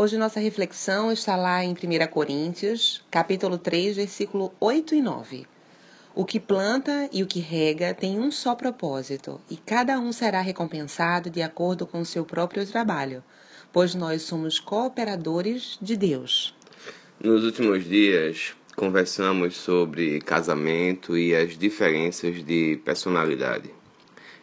Hoje nossa reflexão está lá em 1 Coríntios, capítulo 3, versículo 8 e 9. O que planta e o que rega tem um só propósito, e cada um será recompensado de acordo com o seu próprio trabalho, pois nós somos cooperadores de Deus. Nos últimos dias, conversamos sobre casamento e as diferenças de personalidade.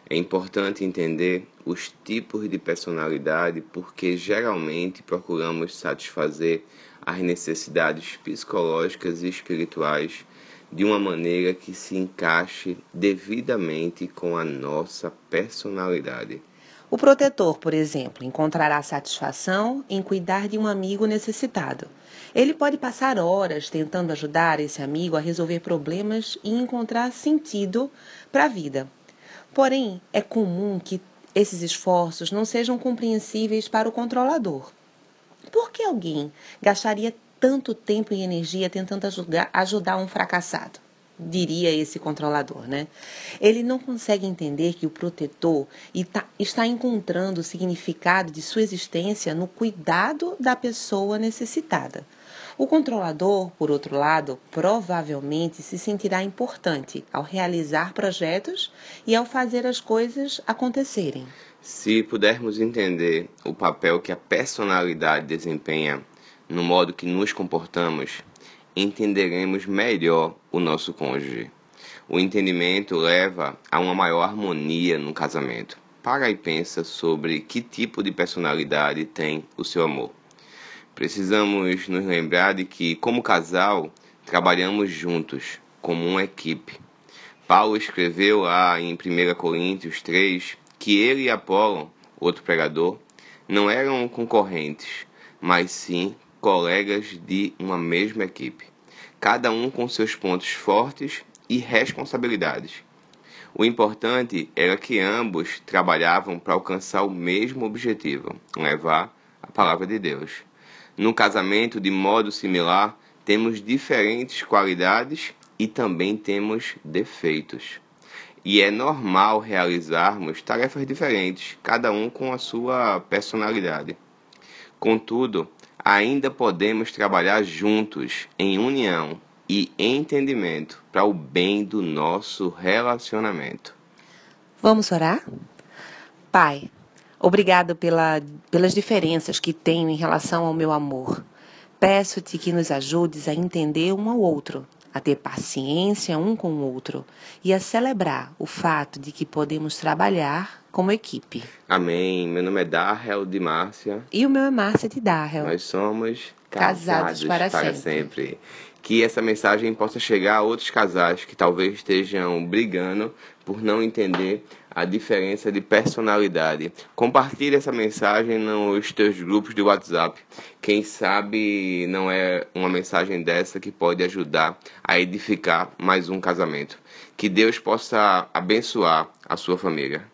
É importante entender os tipos de personalidade porque geralmente procuramos satisfazer as necessidades psicológicas e espirituais de uma maneira que se encaixe devidamente com a nossa personalidade. O protetor, por exemplo, encontrará satisfação em cuidar de um amigo necessitado. Ele pode passar horas tentando ajudar esse amigo a resolver problemas e encontrar sentido para a vida. Porém, é comum que esses esforços não sejam compreensíveis para o controlador. Por que alguém gastaria tanto tempo e energia tentando ajudar, ajudar um fracassado? Diria esse controlador, né? Ele não consegue entender que o protetor está encontrando o significado de sua existência no cuidado da pessoa necessitada. O controlador, por outro lado, provavelmente se sentirá importante ao realizar projetos e ao fazer as coisas acontecerem. Se pudermos entender o papel que a personalidade desempenha no modo que nos comportamos, entenderemos melhor o nosso cônjuge. O entendimento leva a uma maior harmonia no casamento. Para e pensa sobre que tipo de personalidade tem o seu amor. Precisamos nos lembrar de que, como casal, trabalhamos juntos, como uma equipe. Paulo escreveu lá em 1 Coríntios 3 que ele e Apolo, outro pregador, não eram concorrentes, mas sim colegas de uma mesma equipe, cada um com seus pontos fortes e responsabilidades. O importante era que ambos trabalhavam para alcançar o mesmo objetivo, levar a palavra de Deus. No casamento, de modo similar, temos diferentes qualidades e também temos defeitos. E é normal realizarmos tarefas diferentes, cada um com a sua personalidade. Contudo, ainda podemos trabalhar juntos, em união e entendimento, para o bem do nosso relacionamento. Vamos orar? Pai, Obrigado pela, pelas diferenças que tenho em relação ao meu amor. Peço-te que nos ajudes a entender um ao outro, a ter paciência um com o outro e a celebrar o fato de que podemos trabalhar como equipe. Amém. Meu nome é Darrell de Márcia. E o meu é Márcia de Darrell. Nós somos casados, casados para, para sempre. sempre. Que essa mensagem possa chegar a outros casais que talvez estejam brigando por não entender a diferença de personalidade. Compartilhe essa mensagem nos teus grupos de WhatsApp. Quem sabe não é uma mensagem dessa que pode ajudar a edificar mais um casamento. Que Deus possa abençoar a sua família.